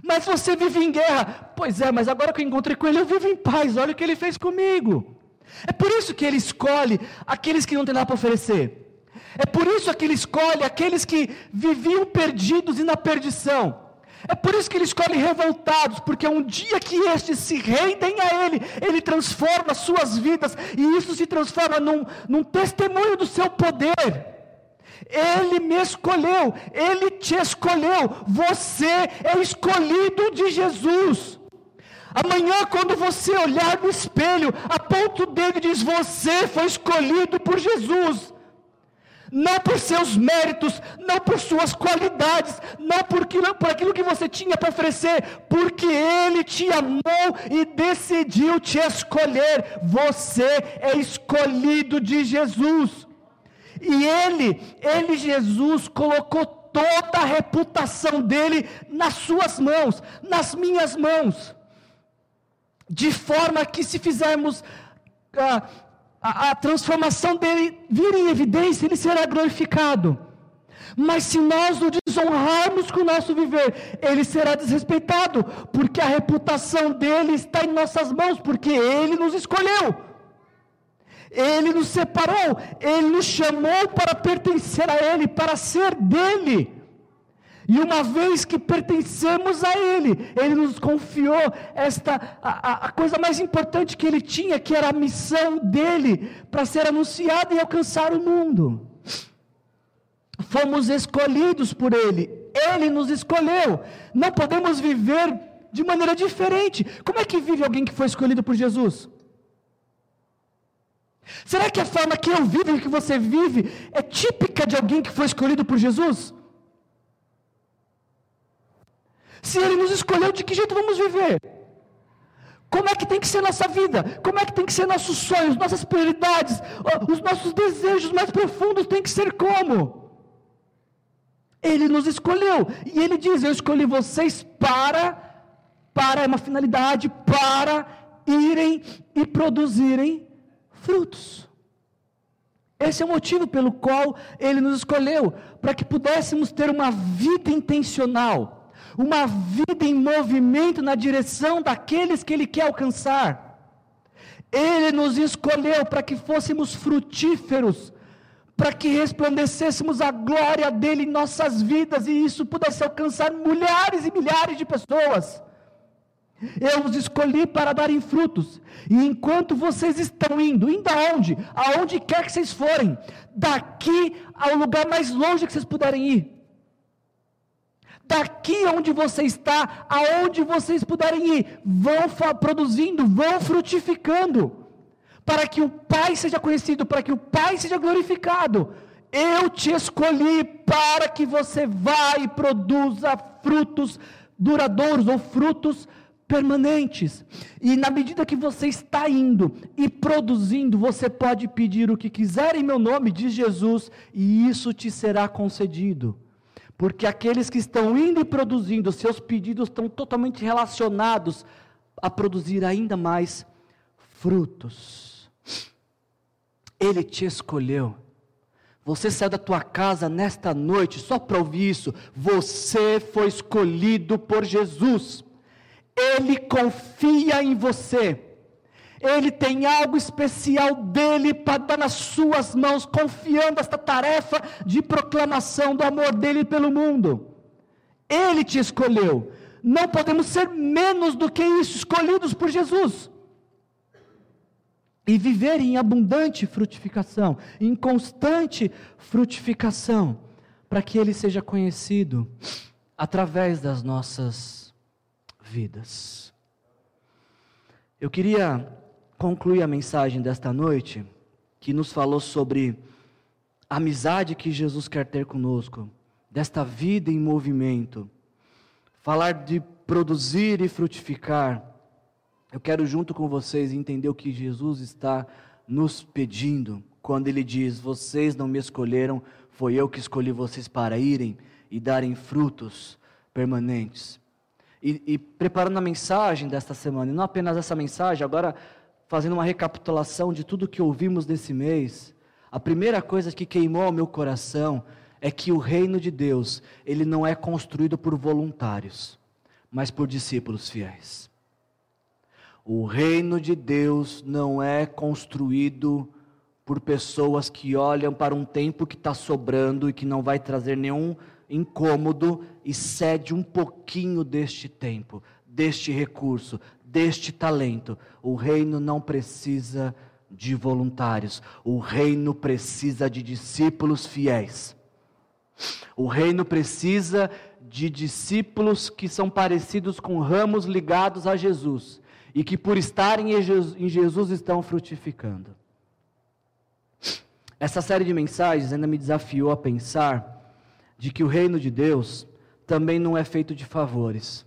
Mas você vive em guerra. Pois é, mas agora que eu encontrei com ele, eu vivo em paz. Olha o que ele fez comigo. É por isso que ele escolhe aqueles que não têm nada para oferecer. É por isso que ele escolhe aqueles que viviam perdidos e na perdição. É por isso que ele escolhe revoltados, porque um dia que estes se rendem a ele, ele transforma suas vidas, e isso se transforma num, num testemunho do seu poder. Ele me escolheu, ele te escolheu, você é escolhido de Jesus. Amanhã, quando você olhar no espelho, aponta o dedo e diz: Você foi escolhido por Jesus. Não por seus méritos, não por suas qualidades, não por aquilo, por aquilo que você tinha para oferecer, porque Ele te amou e decidiu te escolher. Você é escolhido de Jesus. E Ele, Ele, Jesus, colocou toda a reputação dele nas suas mãos, nas minhas mãos de forma que se fizermos ah, a, a transformação dele vir em evidência, ele será glorificado. Mas se nós o desonrarmos com o nosso viver, ele será desrespeitado, porque a reputação dele está em nossas mãos, porque ele nos escolheu. Ele nos separou, ele nos chamou para pertencer a ele, para ser dele. E uma vez que pertencemos a Ele, Ele nos confiou esta a, a coisa mais importante que Ele tinha, que era a missão dele para ser anunciada e alcançar o mundo. Fomos escolhidos por Ele, Ele nos escolheu. Não podemos viver de maneira diferente. Como é que vive alguém que foi escolhido por Jesus? Será que a forma que eu vivo e que você vive é típica de alguém que foi escolhido por Jesus? Se Ele nos escolheu, de que jeito vamos viver? Como é que tem que ser nossa vida? Como é que tem que ser nossos sonhos, nossas prioridades, os nossos desejos mais profundos têm que ser como? Ele nos escolheu e ele diz: Eu escolhi vocês para, para é uma finalidade, para irem e produzirem frutos. Esse é o motivo pelo qual ele nos escolheu, para que pudéssemos ter uma vida intencional uma vida em movimento na direção daqueles que Ele quer alcançar. Ele nos escolheu para que fôssemos frutíferos, para que resplandecêssemos a glória dele em nossas vidas e isso pudesse alcançar milhares e milhares de pessoas. Eu os escolhi para darem frutos. E enquanto vocês estão indo, indo aonde? Aonde quer que vocês forem, daqui ao lugar mais longe que vocês puderem ir daqui onde você está, aonde vocês puderem ir, vão produzindo, vão frutificando, para que o Pai seja conhecido, para que o Pai seja glorificado. Eu te escolhi para que você vá e produza frutos duradouros ou frutos permanentes. E na medida que você está indo e produzindo, você pode pedir o que quiser em meu nome, diz Jesus, e isso te será concedido. Porque aqueles que estão indo e produzindo, seus pedidos estão totalmente relacionados a produzir ainda mais frutos. Ele te escolheu. Você saiu da tua casa nesta noite só para ouvir isso. Você foi escolhido por Jesus. Ele confia em você. Ele tem algo especial dele para dar nas suas mãos, confiando esta tarefa de proclamação do amor dele pelo mundo. Ele te escolheu. Não podemos ser menos do que isso, escolhidos por Jesus. E viver em abundante frutificação, em constante frutificação, para que ele seja conhecido através das nossas vidas. Eu queria concluir a mensagem desta noite, que nos falou sobre a amizade que Jesus quer ter conosco, desta vida em movimento, falar de produzir e frutificar. Eu quero, junto com vocês, entender o que Jesus está nos pedindo quando Ele diz: Vocês não me escolheram, foi eu que escolhi vocês para irem e darem frutos permanentes e, e preparando a mensagem desta semana, e não apenas essa mensagem, agora fazendo uma recapitulação de tudo que ouvimos nesse mês, a primeira coisa que queimou o meu coração é que o reino de Deus, ele não é construído por voluntários, mas por discípulos fiéis. O reino de Deus não é construído por pessoas que olham para um tempo que está sobrando e que não vai trazer nenhum incômodo e cede um pouquinho deste tempo, deste recurso, deste talento. O reino não precisa de voluntários, o reino precisa de discípulos fiéis. O reino precisa de discípulos que são parecidos com ramos ligados a Jesus e que, por estarem em Jesus, estão frutificando. Essa série de mensagens ainda me desafiou a pensar de que o reino de Deus também não é feito de favores.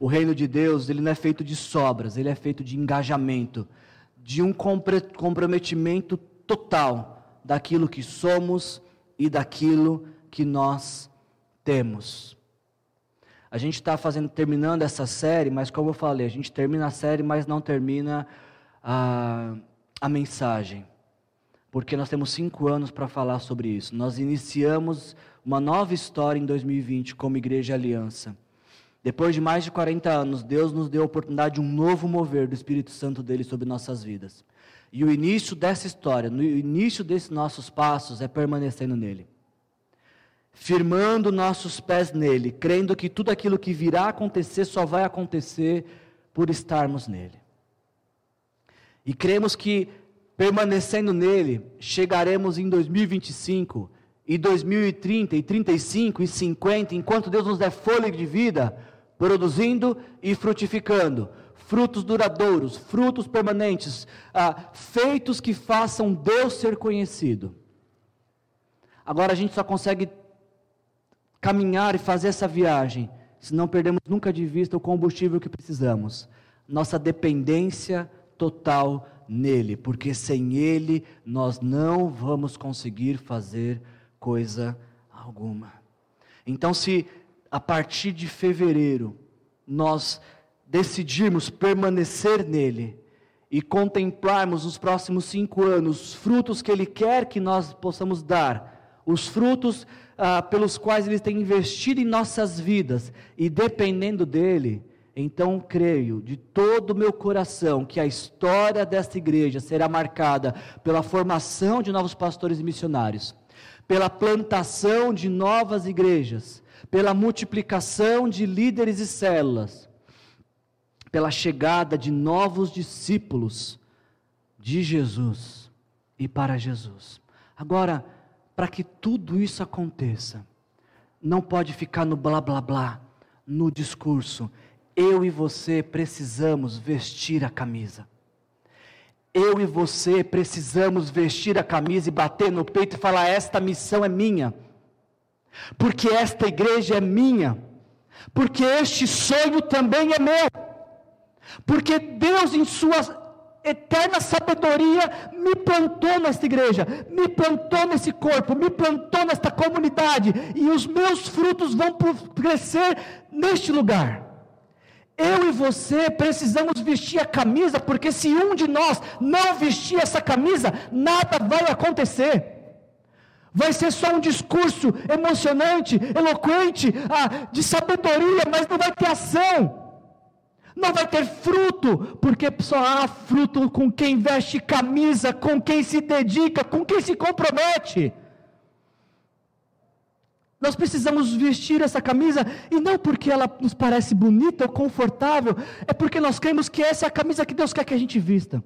O reino de Deus, ele não é feito de sobras, ele é feito de engajamento, de um comprometimento total daquilo que somos e daquilo que nós temos. A gente está fazendo, terminando essa série, mas como eu falei, a gente termina a série, mas não termina a, a mensagem porque nós temos cinco anos para falar sobre isso. Nós iniciamos uma nova história em 2020 como Igreja Aliança. Depois de mais de 40 anos, Deus nos deu a oportunidade de um novo mover do Espírito Santo dele sobre nossas vidas. E o início dessa história, no início desses nossos passos, é permanecendo nele. Firmando nossos pés nele, crendo que tudo aquilo que virá acontecer só vai acontecer por estarmos nele. E cremos que permanecendo nele, chegaremos em 2025 e 2030 e 35 e 50, enquanto Deus nos der fôlego de vida, produzindo e frutificando, frutos duradouros, frutos permanentes, ah, feitos que façam Deus ser conhecido. Agora a gente só consegue caminhar e fazer essa viagem se não perdemos nunca de vista o combustível que precisamos, nossa dependência total nele, porque sem ele nós não vamos conseguir fazer coisa alguma. Então, se a partir de fevereiro nós decidirmos permanecer nele e contemplarmos nos próximos cinco anos os frutos que ele quer que nós possamos dar, os frutos ah, pelos quais ele tem investido em nossas vidas, e dependendo dele, então creio de todo o meu coração que a história desta igreja será marcada pela formação de novos pastores e missionários, pela plantação de novas igrejas, pela multiplicação de líderes e células, pela chegada de novos discípulos de Jesus e para Jesus. Agora, para que tudo isso aconteça, não pode ficar no blá blá blá, no discurso eu e você precisamos vestir a camisa. Eu e você precisamos vestir a camisa e bater no peito e falar: esta missão é minha, porque esta igreja é minha, porque este sonho também é meu, porque Deus, em Sua eterna sabedoria, me plantou nesta igreja, me plantou nesse corpo, me plantou nesta comunidade, e os meus frutos vão crescer neste lugar. Eu e você precisamos vestir a camisa, porque se um de nós não vestir essa camisa, nada vai acontecer. Vai ser só um discurso emocionante, eloquente, ah, de sabedoria, mas não vai ter ação. Não vai ter fruto, porque só há fruto com quem veste camisa, com quem se dedica, com quem se compromete. Nós precisamos vestir essa camisa, e não porque ela nos parece bonita ou confortável, é porque nós cremos que essa é a camisa que Deus quer que a gente vista.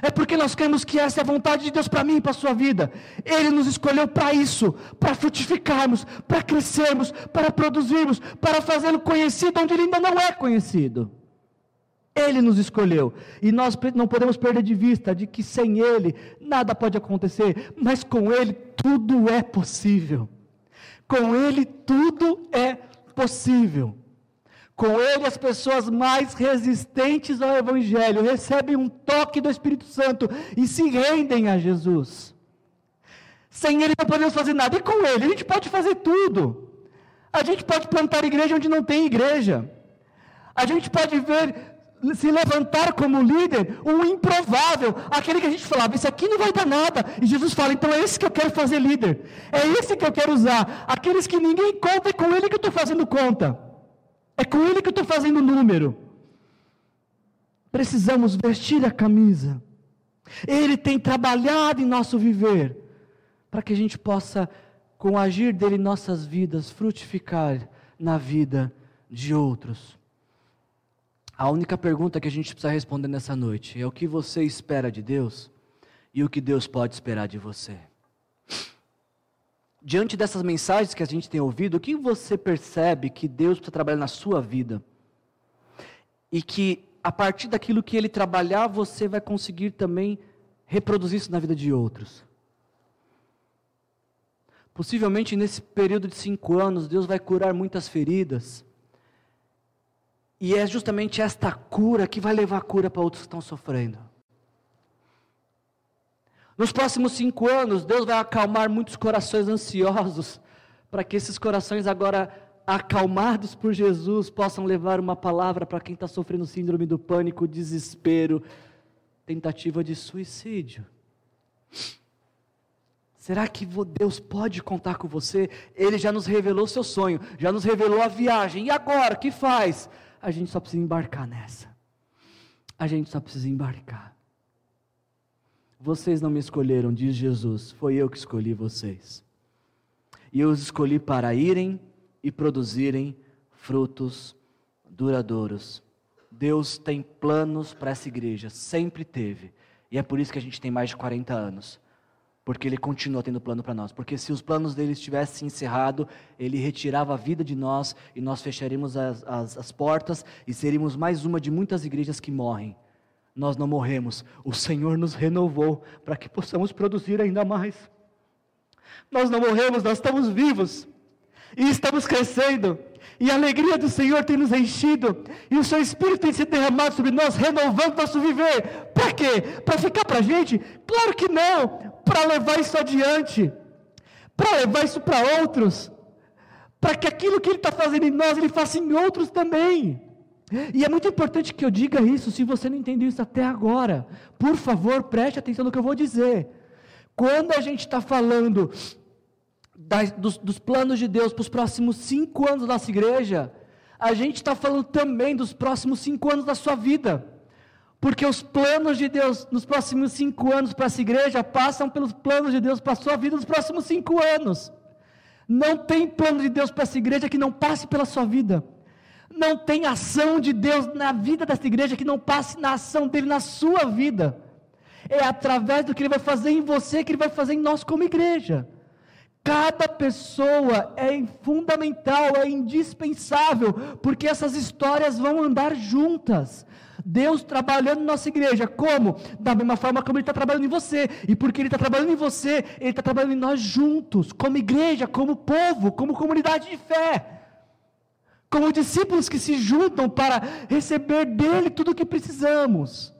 É porque nós cremos que essa é a vontade de Deus para mim e para a sua vida. Ele nos escolheu para isso, para frutificarmos, para crescermos, para produzirmos, para fazê-lo conhecido onde ele ainda não é conhecido. Ele nos escolheu e nós não podemos perder de vista de que sem Ele nada pode acontecer, mas com Ele tudo é possível. Com Ele tudo é possível. Com Ele, as pessoas mais resistentes ao Evangelho recebem um toque do Espírito Santo e se rendem a Jesus. Sem Ele não podemos fazer nada. E com Ele, a gente pode fazer tudo. A gente pode plantar igreja onde não tem igreja. A gente pode ver se levantar como líder, um improvável, aquele que a gente falava, isso aqui não vai dar nada. E Jesus fala, então é esse que eu quero fazer líder, é esse que eu quero usar. Aqueles que ninguém conta, é com ele que eu estou fazendo conta, é com ele que eu estou fazendo número. Precisamos vestir a camisa. Ele tem trabalhado em nosso viver, para que a gente possa, com o agir dele em nossas vidas, frutificar na vida de outros. A única pergunta que a gente precisa responder nessa noite é o que você espera de Deus e o que Deus pode esperar de você. Diante dessas mensagens que a gente tem ouvido, o que você percebe que Deus precisa trabalhar na sua vida? E que a partir daquilo que Ele trabalhar, você vai conseguir também reproduzir isso na vida de outros. Possivelmente nesse período de cinco anos, Deus vai curar muitas feridas e é justamente esta cura que vai levar cura para outros que estão sofrendo. Nos próximos cinco anos, Deus vai acalmar muitos corações ansiosos, para que esses corações agora acalmados por Jesus possam levar uma palavra para quem está sofrendo síndrome do pânico, desespero, tentativa de suicídio. Será que Deus pode contar com você? Ele já nos revelou seu sonho, já nos revelou a viagem. E agora, o que faz? A gente só precisa embarcar nessa. A gente só precisa embarcar. Vocês não me escolheram, diz Jesus, foi eu que escolhi vocês. E eu os escolhi para irem e produzirem frutos duradouros. Deus tem planos para essa igreja, sempre teve. E é por isso que a gente tem mais de 40 anos porque ele continua tendo plano para nós. Porque se os planos dele tivessem encerrado, ele retirava a vida de nós e nós fecharíamos as, as, as, portas e seríamos mais uma de muitas igrejas que morrem. Nós não morremos, o Senhor nos renovou para que possamos produzir ainda mais. Nós não morremos, nós estamos vivos e estamos crescendo. E a alegria do Senhor tem nos enchido, e o seu Espírito tem se derramado sobre nós, renovando nosso viver. Para quê? Para ficar para a gente? Claro que não para levar isso adiante, para levar isso para outros, para que aquilo que Ele está fazendo em nós, Ele faça em outros também. E é muito importante que eu diga isso, se você não entendeu isso até agora, por favor, preste atenção no que eu vou dizer. Quando a gente está falando das, dos, dos planos de Deus para os próximos cinco anos da nossa igreja, a gente está falando também dos próximos cinco anos da sua vida. Porque os planos de Deus nos próximos cinco anos para essa igreja passam pelos planos de Deus para a sua vida nos próximos cinco anos. Não tem plano de Deus para essa igreja que não passe pela sua vida. Não tem ação de Deus na vida dessa igreja que não passe na ação dele na sua vida. É através do que ele vai fazer em você que ele vai fazer em nós como igreja. Cada pessoa é fundamental, é indispensável, porque essas histórias vão andar juntas. Deus trabalhando na nossa igreja, como? Da mesma forma como Ele está trabalhando em você, e porque Ele está trabalhando em você, Ele está trabalhando em nós juntos, como igreja, como povo, como comunidade de fé como discípulos que se juntam para receber dele tudo o que precisamos.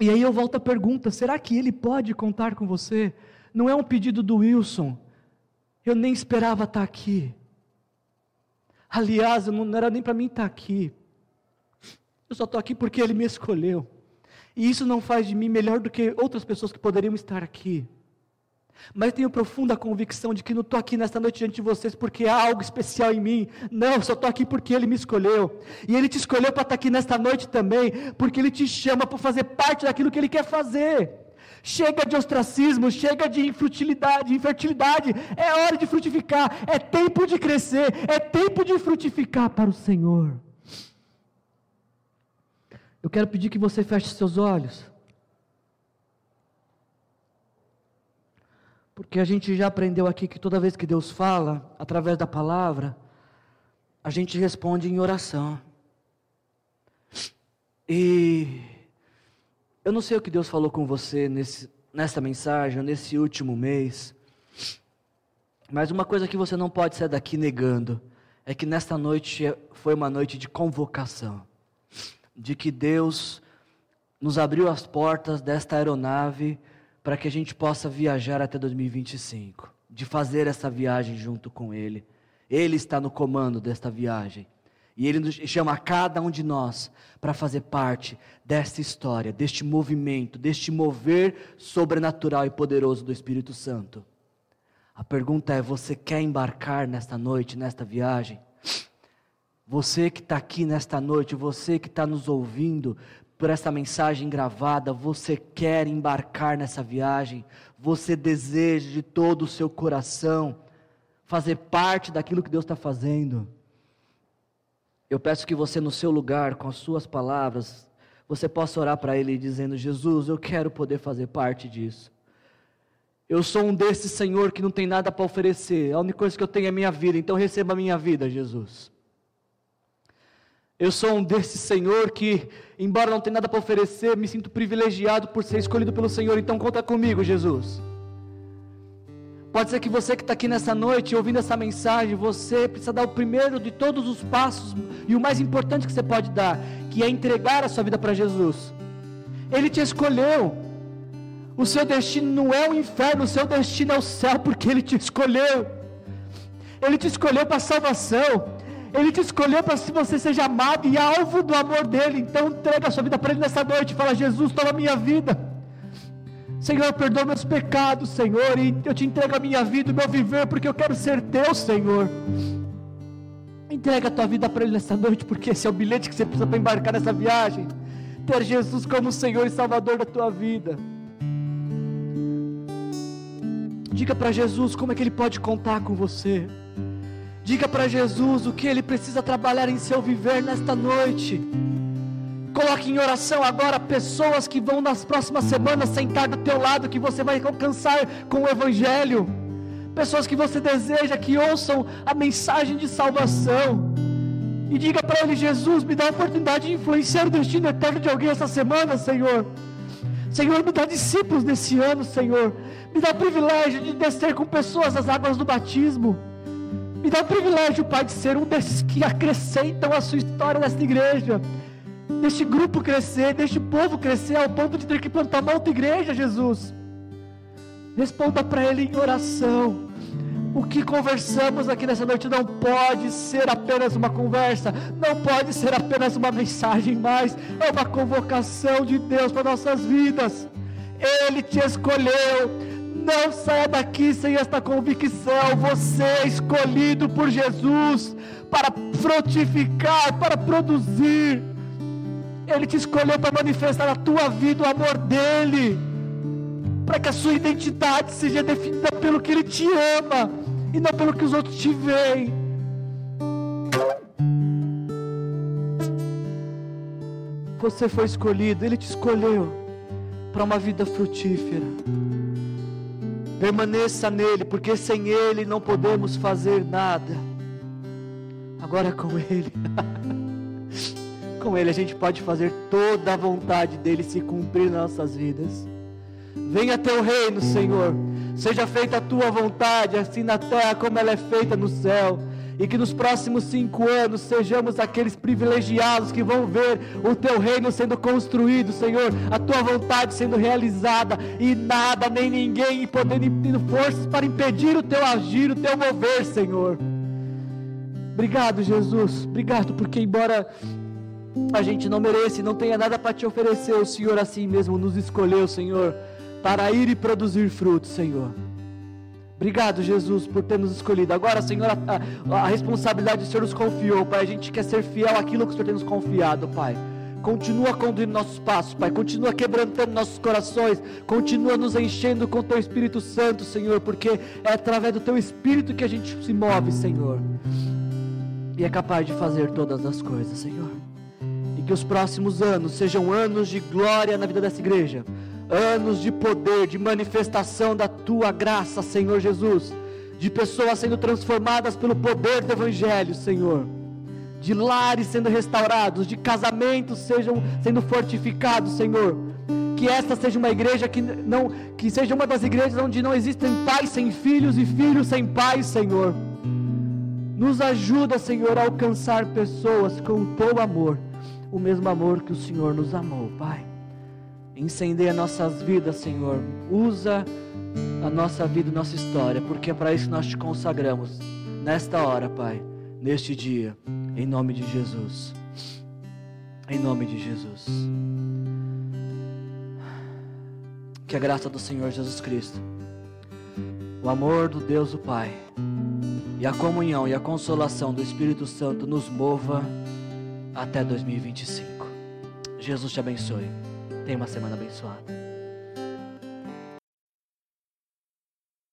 E aí eu volto à pergunta: será que ele pode contar com você? Não é um pedido do Wilson. Eu nem esperava estar aqui. Aliás, não era nem para mim estar aqui. Eu só estou aqui porque ele me escolheu. E isso não faz de mim melhor do que outras pessoas que poderiam estar aqui. Mas tenho profunda convicção de que não estou aqui nesta noite diante de vocês porque há algo especial em mim. Não, só estou aqui porque Ele me escolheu. E Ele te escolheu para estar aqui nesta noite também, porque Ele te chama para fazer parte daquilo que Ele quer fazer. Chega de ostracismo, chega de infertilidade, infertilidade. É hora de frutificar, é tempo de crescer, é tempo de frutificar para o Senhor. Eu quero pedir que você feche seus olhos. Porque a gente já aprendeu aqui que toda vez que Deus fala, através da palavra, a gente responde em oração. E eu não sei o que Deus falou com você nesse, nessa mensagem, nesse último mês, mas uma coisa que você não pode sair daqui negando é que nesta noite foi uma noite de convocação, de que Deus nos abriu as portas desta aeronave para que a gente possa viajar até 2025, de fazer essa viagem junto com Ele. Ele está no comando desta viagem. E Ele nos chama cada um de nós para fazer parte desta história, deste movimento, deste mover sobrenatural e poderoso do Espírito Santo. A pergunta é: você quer embarcar nesta noite, nesta viagem? Você que está aqui nesta noite, você que está nos ouvindo, por essa mensagem gravada, você quer embarcar nessa viagem, você deseja de todo o seu coração fazer parte daquilo que Deus está fazendo. Eu peço que você, no seu lugar, com as suas palavras, você possa orar para Ele dizendo: Jesus, eu quero poder fazer parte disso. Eu sou um desses, Senhor, que não tem nada para oferecer, a única coisa que eu tenho é minha vida, então receba a minha vida, Jesus. Eu sou um desses, Senhor, que, embora não tenha nada para oferecer, me sinto privilegiado por ser escolhido pelo Senhor. Então, conta comigo, Jesus. Pode ser que você que está aqui nessa noite, ouvindo essa mensagem, você precisa dar o primeiro de todos os passos e o mais importante que você pode dar, que é entregar a sua vida para Jesus. Ele te escolheu. O seu destino não é o inferno, o seu destino é o céu, porque Ele te escolheu. Ele te escolheu para a salvação. Ele te escolheu para que você seja amado e alvo do amor dele. Então entrega a sua vida para ele nessa noite. Fala, Jesus, toma a minha vida. Senhor, perdoa meus pecados, Senhor. E eu te entrego a minha vida, o meu viver, porque eu quero ser teu, Senhor. Entrega a tua vida para ele nessa noite, porque esse é o bilhete que você precisa para embarcar nessa viagem. Ter Jesus como Senhor e Salvador da tua vida. Diga para Jesus como é que ele pode contar com você. Diga para Jesus o que ele precisa trabalhar em seu viver nesta noite. Coloque em oração agora pessoas que vão nas próximas semanas sentar do teu lado, que você vai alcançar com o Evangelho. Pessoas que você deseja que ouçam a mensagem de salvação. E diga para ele: Jesus, me dá a oportunidade de influenciar o destino eterno de alguém essa semana, Senhor. Senhor, me dá discípulos nesse ano, Senhor. Me dá o privilégio de descer com pessoas as águas do batismo. Me dá o privilégio, Pai, de ser um desses que acrescentam a sua história nesta igreja. Deste grupo crescer, deste povo crescer ao ponto de ter que plantar uma outra igreja, Jesus. Responda para Ele em oração. O que conversamos aqui nessa noite não pode ser apenas uma conversa, não pode ser apenas uma mensagem, mas é uma convocação de Deus para nossas vidas. Ele te escolheu, não saia daqui sem esta convicção. Você é escolhido por Jesus para frutificar, para produzir. Ele te escolheu para manifestar na tua vida o amor dele, para que a sua identidade seja definida pelo que ele te ama e não pelo que os outros te veem. Você foi escolhido, ele te escolheu para uma vida frutífera. Permaneça nele, porque sem ele não podemos fazer nada. Agora com ele. com Ele a gente pode fazer toda a vontade dele se cumprir nas nossas vidas. Venha teu reino, Senhor. Seja feita a tua vontade, assim na terra como ela é feita no céu. E que nos próximos cinco anos sejamos aqueles privilegiados que vão ver o teu reino sendo construído, Senhor, a tua vontade sendo realizada, e nada nem ninguém podendo forças para impedir o teu agir, o teu mover, Senhor. Obrigado, Jesus. Obrigado, porque embora a gente não mereça e não tenha nada para te oferecer, o Senhor assim mesmo nos escolheu, Senhor, para ir e produzir frutos, Senhor. Obrigado, Jesus, por ter nos escolhido. Agora, Senhor, a, a, a responsabilidade o Senhor nos confiou, Pai. A gente quer ser fiel àquilo que o Senhor tem nos confiado, Pai. Continua conduzindo nossos passos, Pai. Continua quebrantando nossos corações. Continua nos enchendo com Teu Espírito Santo, Senhor, porque é através do Teu Espírito que a gente se move, Senhor. E é capaz de fazer todas as coisas, Senhor. E que os próximos anos sejam anos de glória na vida dessa igreja anos de poder, de manifestação da tua graça, Senhor Jesus, de pessoas sendo transformadas pelo poder do Evangelho, Senhor, de lares sendo restaurados, de casamentos sejam sendo fortificados, Senhor. Que esta seja uma igreja que não, que seja uma das igrejas onde não existem pais sem filhos e filhos sem pais, Senhor. Nos ajuda, Senhor, a alcançar pessoas com o teu amor, o mesmo amor que o Senhor nos amou, Pai. Incendeia nossas vidas, Senhor. Usa a nossa vida, nossa história, porque é para isso que nós te consagramos. Nesta hora, Pai, neste dia, em nome de Jesus. Em nome de Jesus. Que a graça do Senhor Jesus Cristo, o amor do Deus o Pai, e a comunhão e a consolação do Espírito Santo nos mova até 2025. Jesus te abençoe. Tenha uma semana abençoada.